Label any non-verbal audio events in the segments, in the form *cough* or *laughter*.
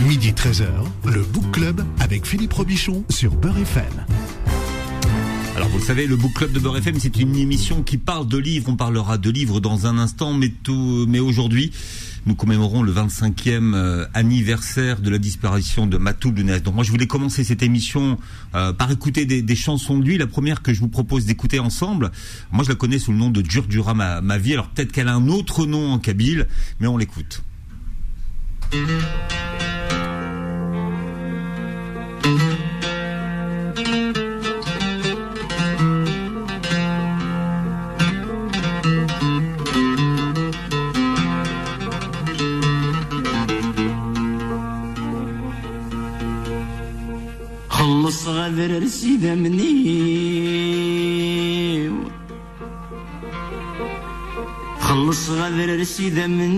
Midi 13h, le Book Club avec Philippe Robichon sur Beurre FM. Alors vous le savez, le Book Club de Beurre FM, c'est une émission qui parle de livres. On parlera de livres dans un instant, mais, aujourd'hui, nous commémorons le 25e euh, anniversaire de la disparition de Matou Lounès. Donc moi, je voulais commencer cette émission euh, par écouter des, chansons de lui. La première que je vous propose d'écouter ensemble, moi je la connais sous le nom de Djurdjura ma, ma vie. Alors peut-être qu'elle a un autre nom en kabyle, mais on l'écoute. منيو خلص غادر رسيد منيو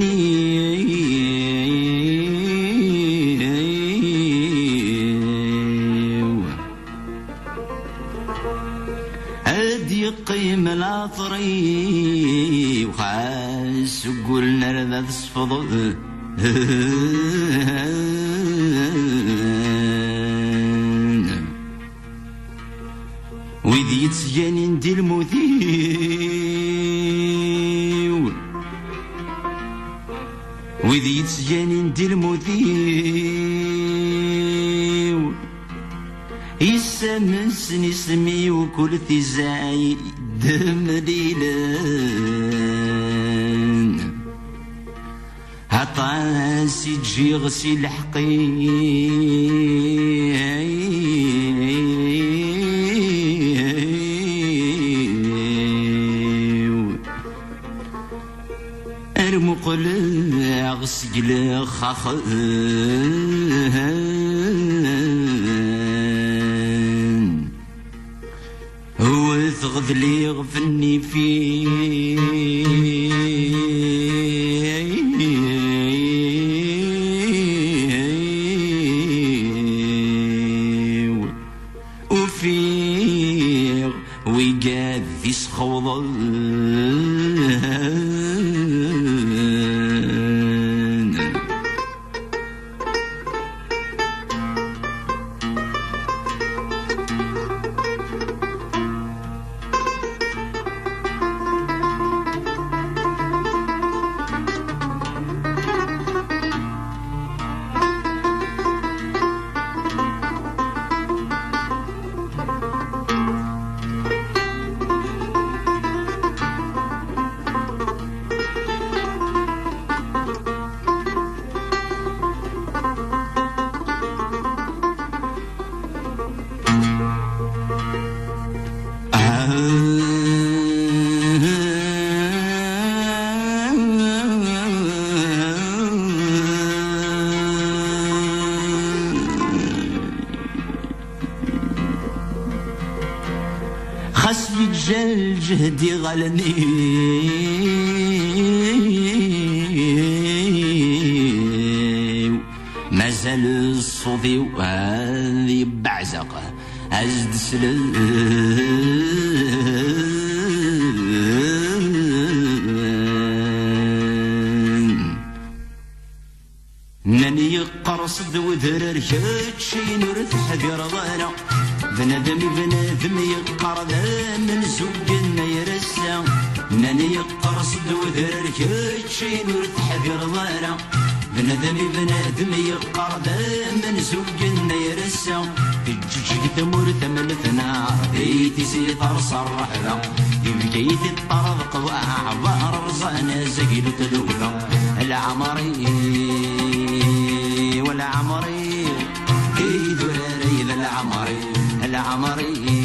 هادي قيم العطري وخاس قولنا رذا تصفض *laughs* وذي يتسجانين دي المذيو وذي يتسجانين دي المذيو يسمسن اسمي وكل تزاي دم ليلان. عطاسي تجي غسيل حقي غسجل خخان هو ثغذلي غفني فيه. وفيغ ويقاذي سخوضان غلني مازال الصوفي وهذي بعزقه أزد سلام ناني يقرص ذوذر شي نور تحذر ضانا بنادم بنادم يقر ذا من زوجنا ناني يقرص ذوذر شي نور تحذر ضانا بنادم بنادم يقر من زوجنا يرسى الجوج تمر تملتنا بيتي سيطر صرح ذا. يبكيت الطرد قوى عبار رزانا زقيل تلوذا العمري والعمري كيد ريد العمري العمري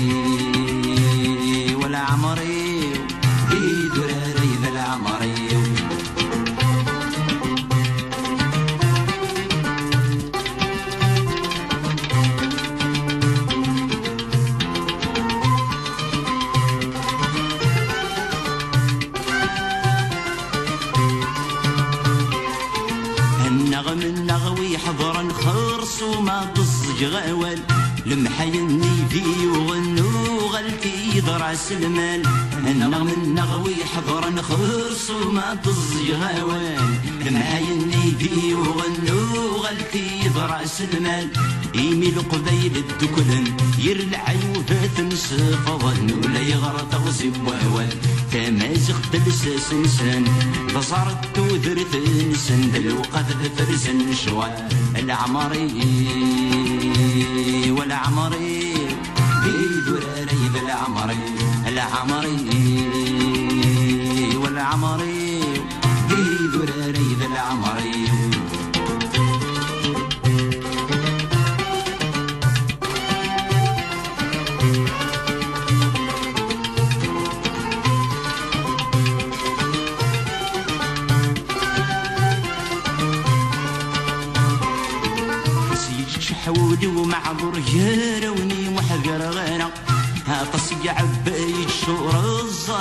النغم النغوي حضرا خرص وما تصج غوال لمحيني في وغنو غلتي ضرس المال نغ من نغوي حضر نخرص وما تزي غوان معايني بي وغنو غلتي ضرس المال يمي القبيل الدكلن يرلع يوفات نسفضن ولا يغرط غزي وهوان تمازغ تلساس نسان بصرت تودرت نسن دلوقت فرسن شوان العمري والعمري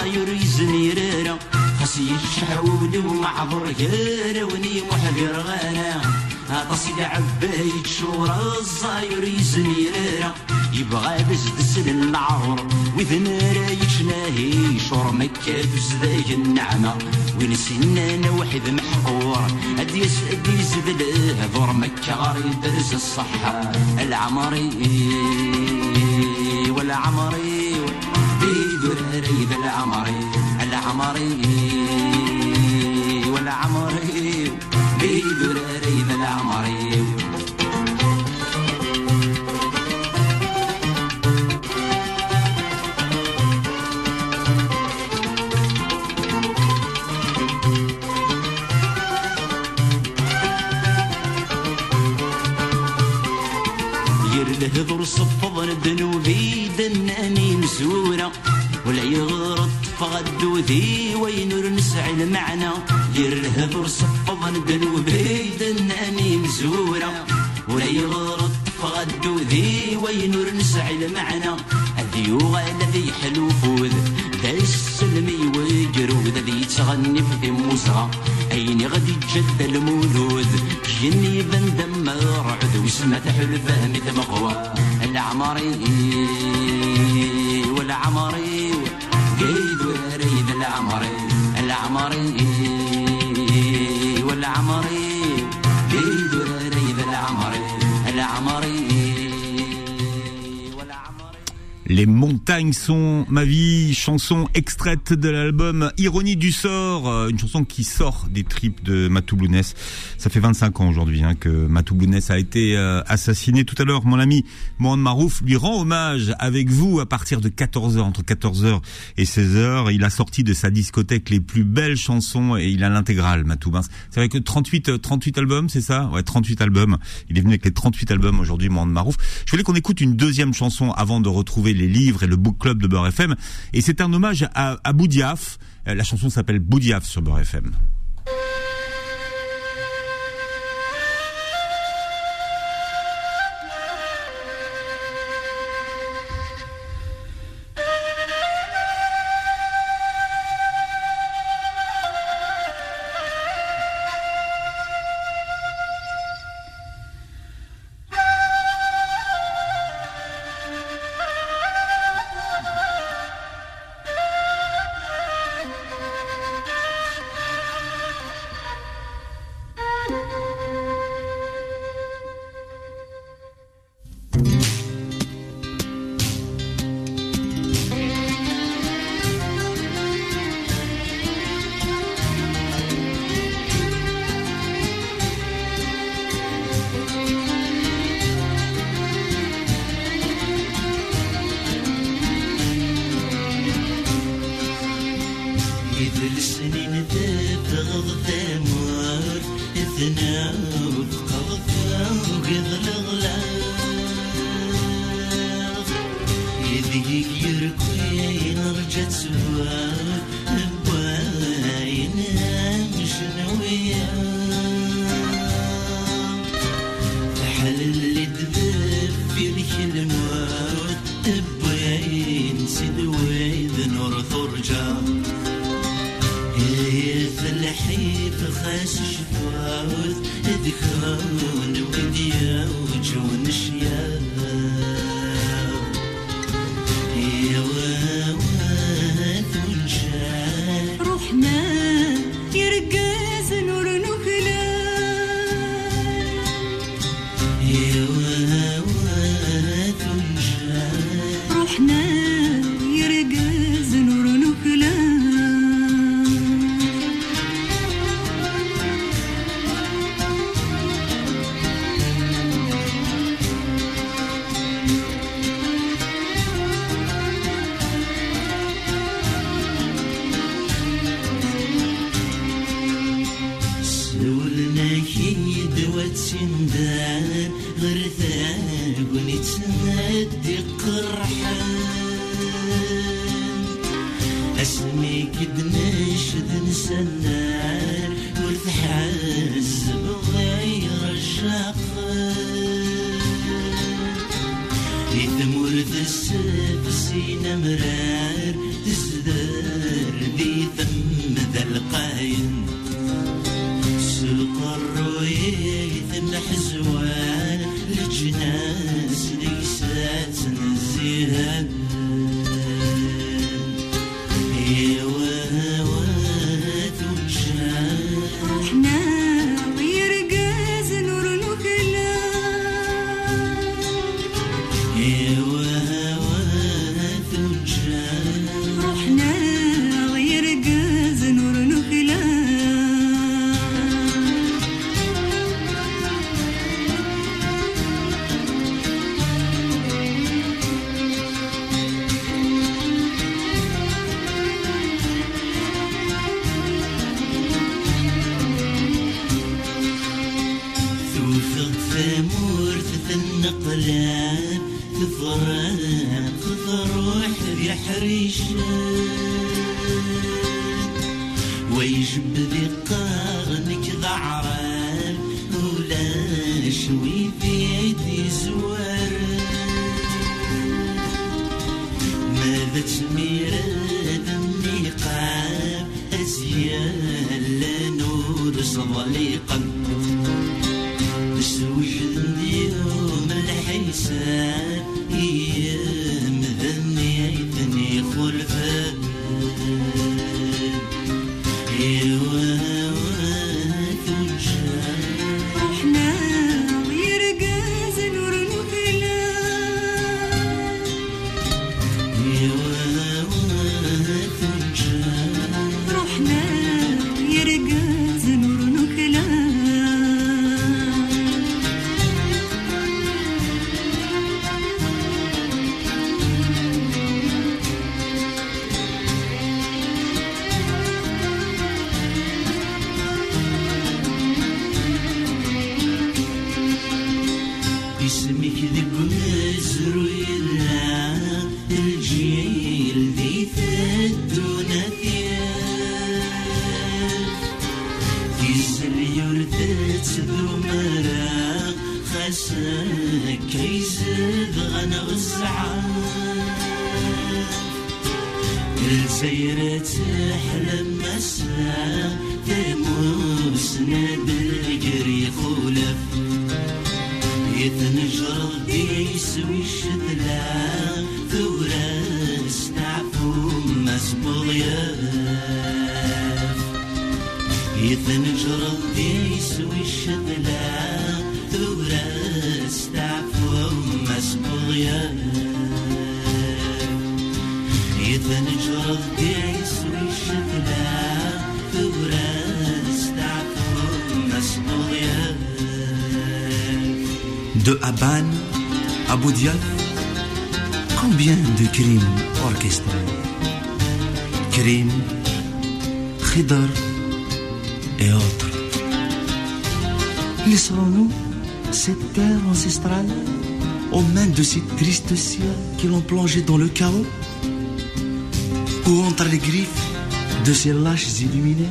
شور الزاير يزني ريرا خسي شحولي ومعذور يروني محقر غيره طسي عبايد شور الزاير يزني ريرا. يبغى بزدس العور وذن رايش ناهي شور مكة بزداي النعمة وين سنانا وحد محقور اديس اديس ذله ذور مكة غاري درس الصحة. العمري والعمري Mm-hmm. فغدو ذي وين نسعى المعنى. يرلهضر صفض الذنوبي دناني مسورة ولا يغرط فغدو ذي وين نسعى المعنى. الذيوغ الذي حلو فوذ ذا السلمي وجرود ذي تغني في موسى. أين غدي جد المولود جني بندم رعد وسمة حلفة مغوى العمري والعمري العمري والعمري قيد Les montagnes sont ma vie, chanson extraite de l'album Ironie du sort, euh, une chanson qui sort des tripes de Matou Blounès. Ça fait 25 ans aujourd'hui hein, que Matou Blounès a été euh, assassiné. Tout à l'heure, mon ami Mohamed Marouf lui rend hommage avec vous à partir de 14h, entre 14h et 16h. Il a sorti de sa discothèque les plus belles chansons et il a l'intégrale, Matou. C'est vrai que 38, 38 albums, c'est ça? Ouais, 38 albums. Il est venu avec les 38 albums aujourd'hui, Mohamed Marouf. Je voulais qu'on écoute une deuxième chanson avant de retrouver les livres et le book club de Beurre FM. Et c'est un hommage à, à Boudiaf. Euh, La chanson s'appelle Boudiaf sur Beurre FM. كد نشد نسنان ورث حاسب غير الشقان يثمر السيف سينا مرار يحريشان ويجب ذي قرنك ضعران ولا شوي بيدي زوار. ماذا تمير النقاب أزيال لا نور صديقا اسمك ذب نزر الجيل ذي ثدنا ثياب. الزليور ذات ذو مرا خساك كيزد غنا غزعان السيرة تحلم مسا تموسنا بالقري خولف يتنجر ديس ويشتلا ثورة استعفو مسبوض ياف يتنجر ديس ويشتلا ثورة استعفو يتنجر ديس De Habane à Boudiaf, combien de crimes orchestrés? Crimes, Khidr et autres. Laisserons-nous cette terre ancestrale aux mains de ces tristes cieux qui l'ont plongé dans le chaos? Ou entre les griffes de ces lâches illuminés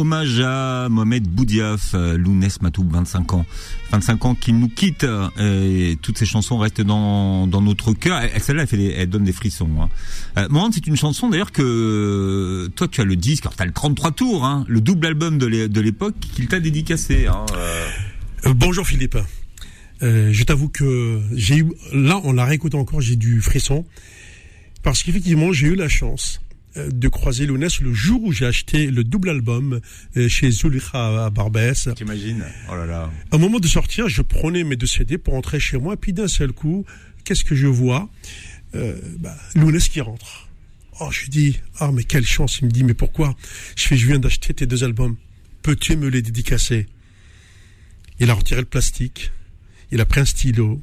hommage à Mohamed Boudiaf, euh, Lounès Matoub, 25 ans. 25 ans qu'il nous quitte euh, et toutes ces chansons restent dans, notre cœur. Celle-là, elle, donne des frissons. Hein. Euh, c'est une chanson d'ailleurs que toi tu as le disque, alors tu as le 33 tours, hein, le double album de l'é- de l'époque qu'il t'a dédicacé. Hein, bonjour Philippe. Je t'avoue que j'ai eu, là, en la réécoutant encore, j'ai du frisson. Parce qu'effectivement, j'ai eu la chance de croiser Lounès le jour où j'ai acheté le double album euh, chez Zulikha à Barbès. T'imagines? Oh là là. Au moment de sortir, je prenais mes deux CD pour rentrer chez moi, puis d'un seul coup, qu'est-ce que je vois? Euh, bah, Lounès qui rentre. Oh, je dis, ah mais quelle chance. Il me dit, mais pourquoi? Je fais, je viens d'acheter tes deux albums. Peux-tu me les dédicacer? Il a retiré le plastique, il a pris un stylo,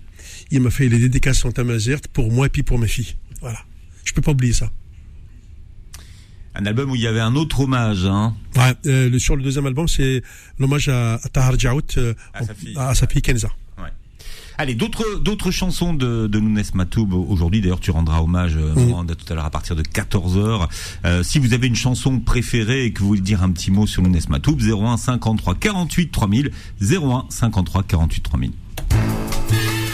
il m'a fait les dédicaces en tamazerte pour moi et puis pour mes filles. Voilà. Je peux pas oublier ça. Un album où il y avait un autre hommage. Hein. Ouais, euh, le, sur le deuxième album, c'est l'hommage à, à Tahar Djaout, euh, À sa fille. à sa fille Kenza. Ouais. Allez, d'autres d'autres chansons de, de Lounès Matoub. Aujourd'hui, d'ailleurs, tu rendras hommage euh, tout à l'heure à partir de 14h. Euh, si vous avez une chanson préférée et que vous voulez dire un petit mot sur Lounès Matoub, 01 53 48 3000, 01 53 48 3000.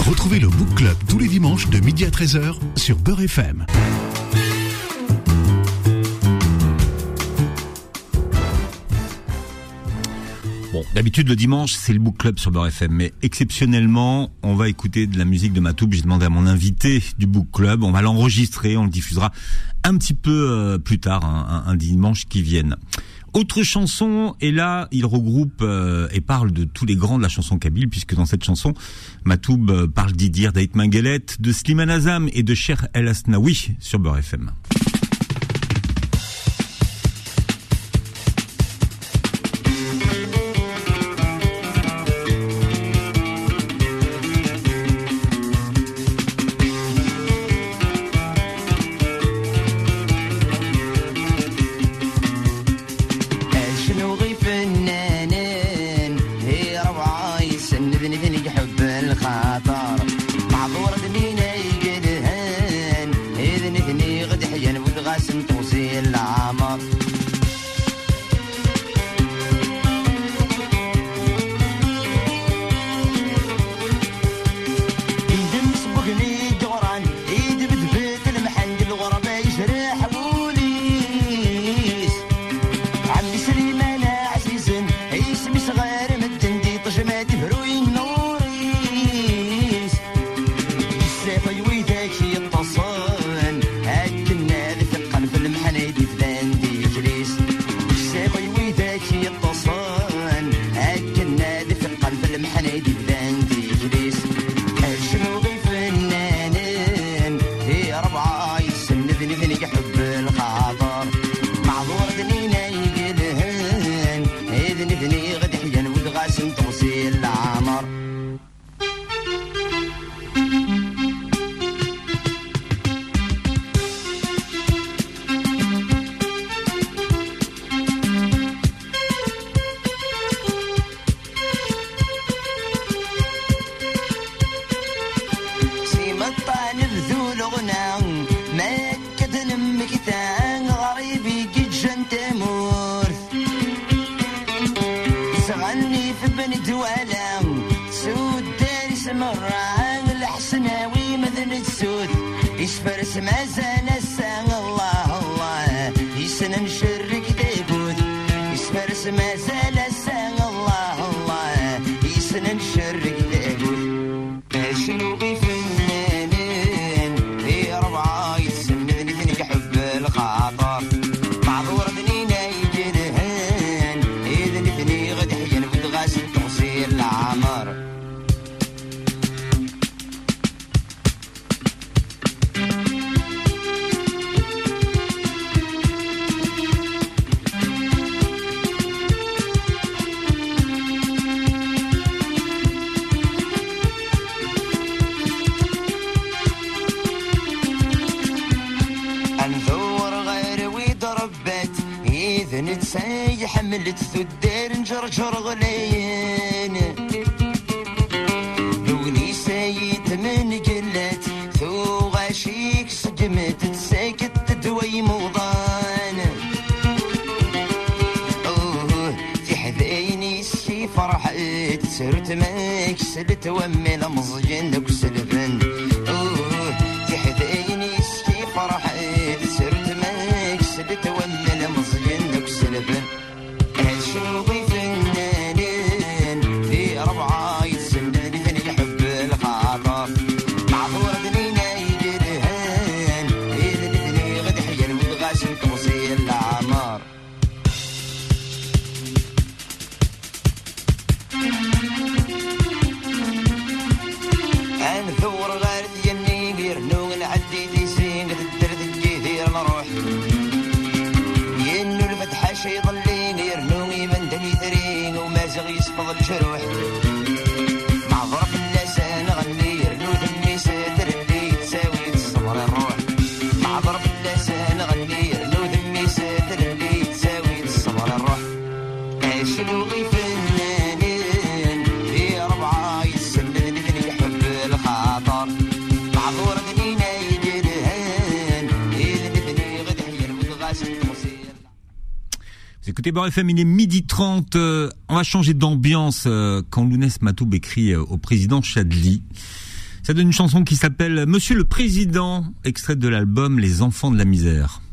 Retrouvez le Book Club tous les dimanches de midi à 13h sur Beurre FM. D'habitude le dimanche c'est le book club sur Beurre FM, mais exceptionnellement on va écouter de la musique de Matoub. J'ai demandé à mon invité du book club, on va l'enregistrer, on le diffusera un petit peu euh, plus tard, un, dimanche qui vienne. Autre chanson, et là il regroupe euh, et parle de tous les grands de la chanson kabyle, puisque dans cette chanson Matoub euh, parle d'Idir, d'Aït Mangelet, de Slimane Azam et de Cher El Asnaoui sur Beurre FM. İşverisi mezene sen Allah Allah. İşinin şirrik de bud İşverisi mezene سلت ومي لمزجن دك écoutez Beurre FM, il est midi 30. euh, on va changer d'ambiance euh, quand Lounès Matoub écrit euh, au président Chadli. Ça donne une chanson qui s'appelle Monsieur le Président, extrait de l'album Les Enfants de la Misère.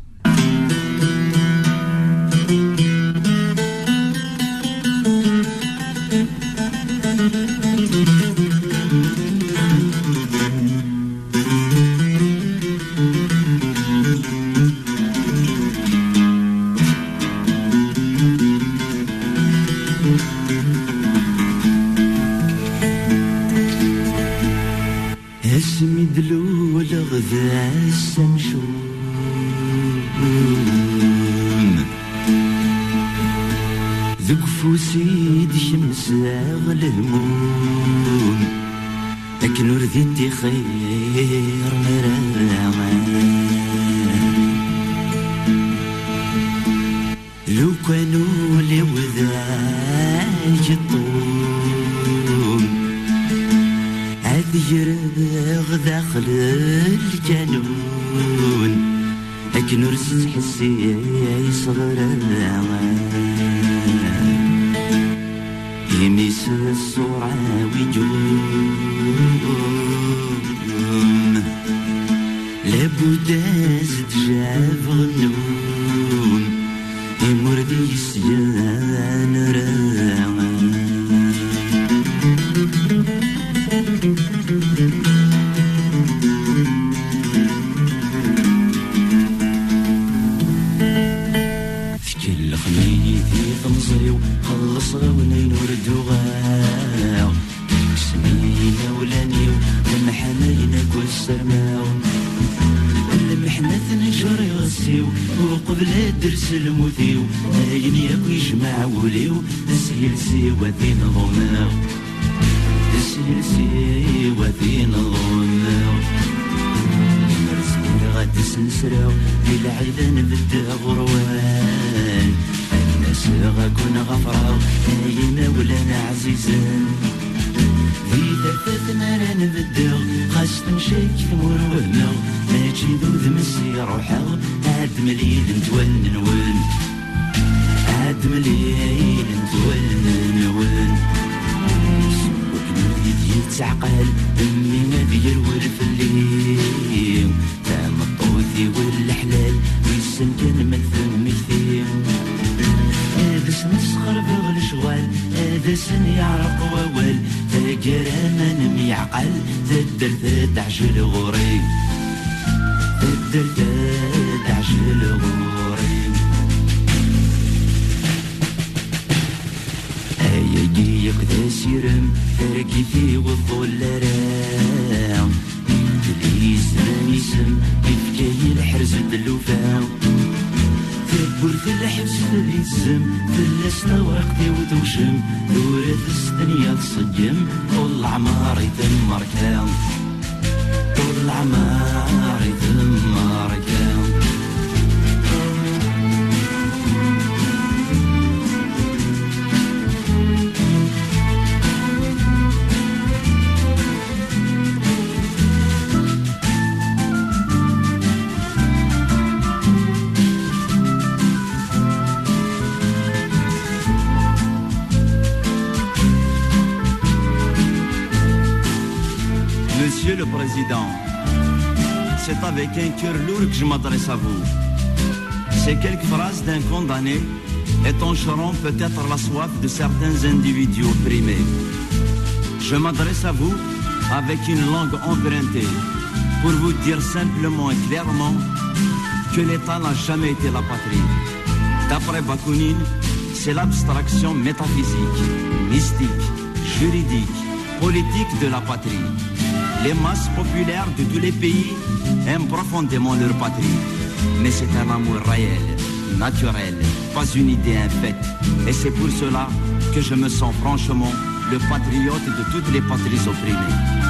رديتي خير مرامان لو كانوا لي وذاك الطوم أذيرغ داخل الجنون لكن رسل حسي يصغر يميس udez drevno i mrdi sjana وقبل درس الموثيو هاين ياكو يجمع وليو تسهيل سيوا ذين ظناو تسهيل سيوا ذين ظناو مرزقين غاد سنسراو في العيدان بدا غروان. الناس غاكون غفراو هاينا ولانا عزيزان. في ثلاثة مرة نبداو خاصة نشيك ثمور وهناو ذو مسي روحاو عاد مليل نتولن نون عاد مليل نتولن وكنودي يتعقل أمي ما بيرور في الليل تام الطوثي والحلال ويسن كان من ثم كثير هذا سن تسخر بغل شغال هذا سن يعرق ووال. تاجر من ميعقل تدر تدعجل غوري تدر تدعجل غوري هيا جيك ذا سيرم تركي في والظل رام تليس نيسم كيف الحرز اللوفاو تكبر في الحبس في الاسم في الاسنا ورقتي وتوشم دورة السدنيا تصجم طول عماري تمر كام طول عماري avec un cœur lourd que je m'adresse à vous. Ces quelques phrases d'un condamné étancheront peut-être la soif de certains individus opprimés. Je m'adresse à vous avec une langue empruntée pour vous dire simplement et clairement que l'État n'a jamais été la patrie. D'après Bakounine, c'est l'abstraction métaphysique, mystique, juridique, politique de la patrie. Les masses populaires de tous les pays aiment profondément leur patrie. Mais c'est un amour réel, naturel, pas une idée infecte. Et c'est pour cela que je me sens franchement le patriote de toutes les patries opprimées.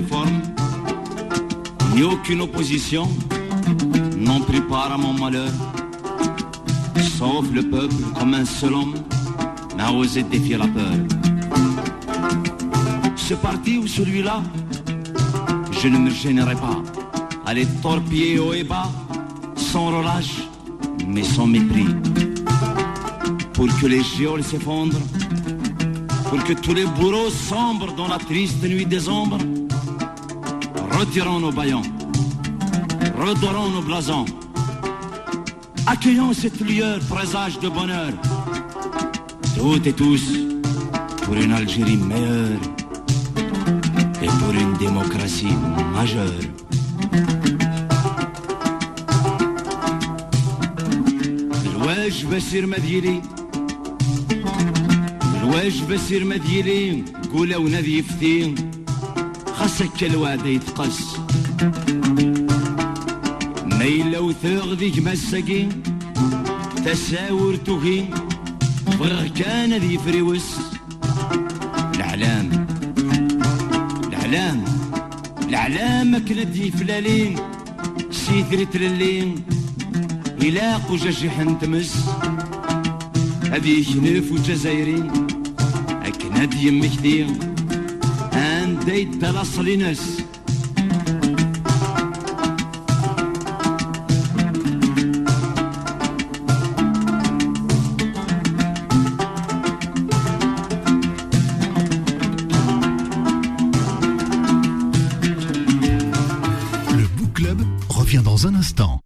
Les formes, ni aucune opposition n'ont pris part à mon malheur, sauf le peuple comme un seul homme n'a osé défier la peur. Ce parti ou celui-là, je ne me gênerai pas à les torpiller haut et bas, sans relâche, mais sans mépris, pour que les géoles s'effondrent pour que tous les bourreaux sombrent dans la triste nuit des ombres Retirons nos baillons, redorons nos blasons, accueillons cette lueur présage de bonheur, toutes et tous pour une Algérie meilleure et pour une démocratie majeure. الواج بسير مديري الواج بسير مديري قولا ونادي يفتي خاصك الوعد يتقص ميلا وثاغ ذيك تساور تهي بغير كان ذي فريوس. العلام العلام العلام كند يفلالين سيثري ترلين إلاق وجاجح نتمس هذه شنف وجزايرين أكناد يمك دي Le Book Club revient dans un instant.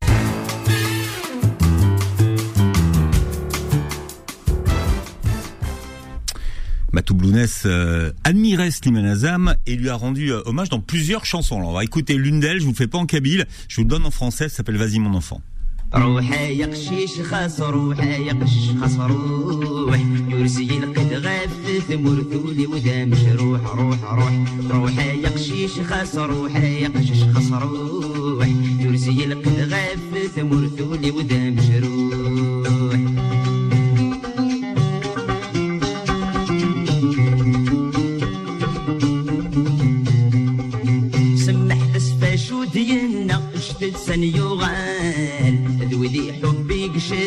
Blounès euh, admirait Slimane Azam et lui a rendu euh, hommage dans plusieurs chansons. Alors on va écouter l'une d'elles, je vous le fais pas en kabyle, je vous le donne en français, ça s'appelle Vas-y mon enfant. روحي يا قشيش خاص روحي يا قشيش خاص روح يرزي القد غاف ثمر ثولي وذا مشروح روح روح روحي يا قشيش خاص روحي يا قشيش خاص روح يرزي القد غاف ثمر ثولي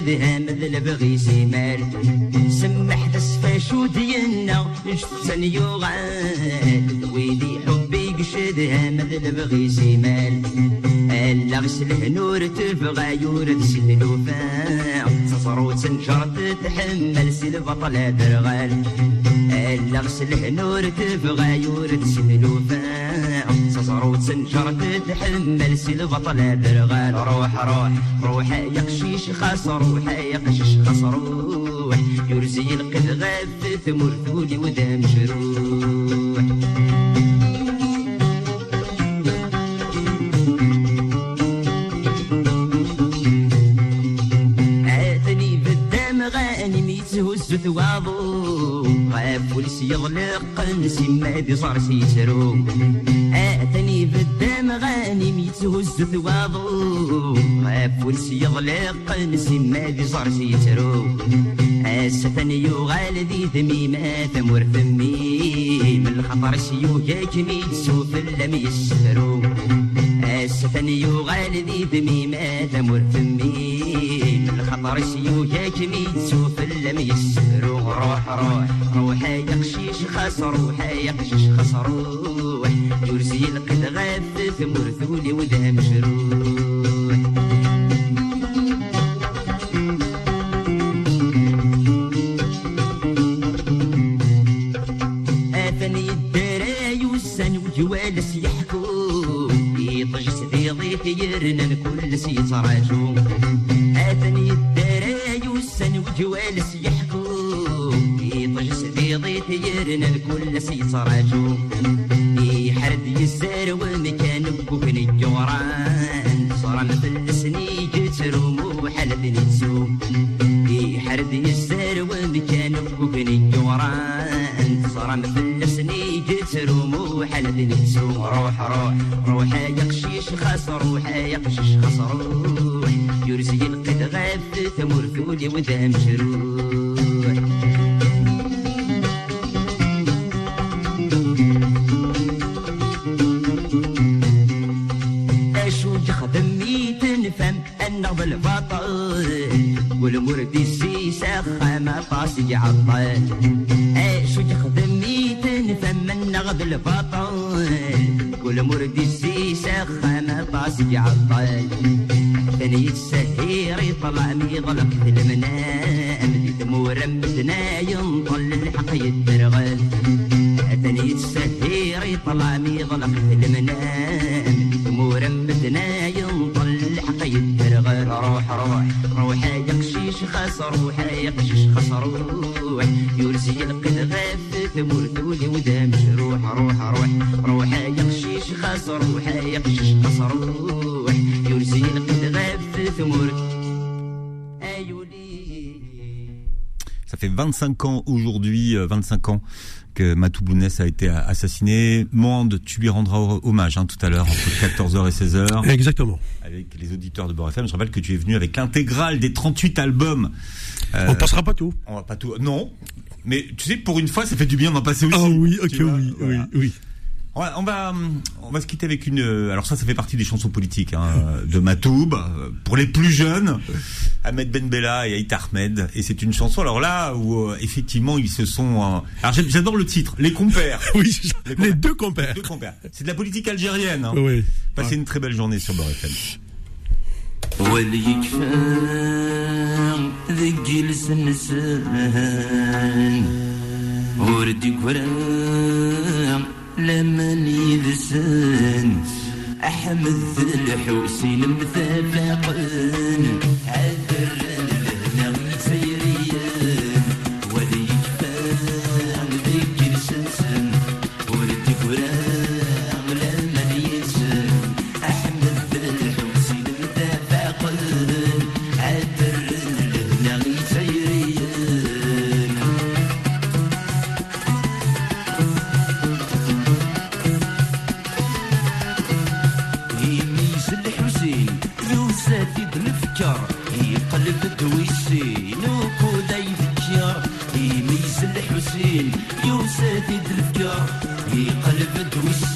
حبي قشدها مثل بغي سمال سمح تسفاشو ديالنا جدد سن يغال ذوذي حبي قشدها مثل بغي سمال ألا غسله نور تبغى يورد سلوفا تصرو تنجر تتحمل سلبطل درغال. ألا غسله نور تبغى يورد سلوفا تصرو تنجر تتحمل سلبطل درغال روح روح روح يا قشيش خاص روح يا قشيش خاص روح. يرزي القد غاف ثمر ثولي وذا مجروح. تهز ثواضو غاف ولس يغلق نسيما دي صار سيسرو اتني بالدم غانم يتهز ثواضو غاف ولس يغلق نسيما دي صار سيسرو أستني يغال ذي ذميمة ثمور ثمي من الخطر سيوكا كميد سوف لم يسفرو أستني يغال ذي ذميمة ثمور ثمي من الخطر سيوكا كميد سوف لم يسفرو روح. روح روح يا قشيش خاص روح يا قشيش روح يرسي القد غاث ثمور ثولي وذا والسن وجوالس يحكوا يطجس ذي ضيف يرنن كل سيتراجو والسن وجوالس يحكوا يطجس ذي ضيف يرنن كل نفهم النغض البطل والمرد السيسة خامة طاسي عطل. ثاني السهير يطلع ميضلك في المنام. دي مدنا ينطل الحق يترغل. ثاني السهير يطلع ميضلك في المنام. ثمور مدنا ينطل الحق يترغل. روح روح روح يا قشيش خاص روح يا قشيش خاص روح يرسي القد غاف ثمور ثولي وذا مجروح روح روح روح يا قشيش خاص روح يا قشيش خاص روح يرسي القد غاف ثمور ايولي Ça fait 25 ans aujourd'hui, euh, 25 ans que Matou Bounès a été assassiné. Monde, tu lui rendras hommage hein, tout à l'heure entre 14h et 16h Exactement. avec les auditeurs de Beurre FM. Je rappelle que tu es venu avec l'intégrale des 38 albums. Euh, On passera pas tout. on va pas tout. Non, mais tu sais, pour une fois, ça fait du bien d'en passer aussi. Ah oui, ok, tu vois, oui, voilà. oui, oui. On va, on va, hum, on va se quitter avec une. euh, Alors ça, ça fait partie des chansons politiques hein, de Matoub. euh, Pour les plus jeunes, Ahmed Ben Bella et Aït Ahmed. Et c'est une chanson. Alors là où euh, effectivement ils se sont. euh, Alors j'aime- j'adore le titre, les compères. *laughs* Oui, c'est ça. Les les compères. deux compères. Les compères. C'est de la politique algérienne. Hein. Oui. Passez une très belle journée sur Beurre FM. واللي يكفى ذقي لسنسان وردي كورا لمن يذسن. أحمد ذي الحوسين مثافقن عذر We.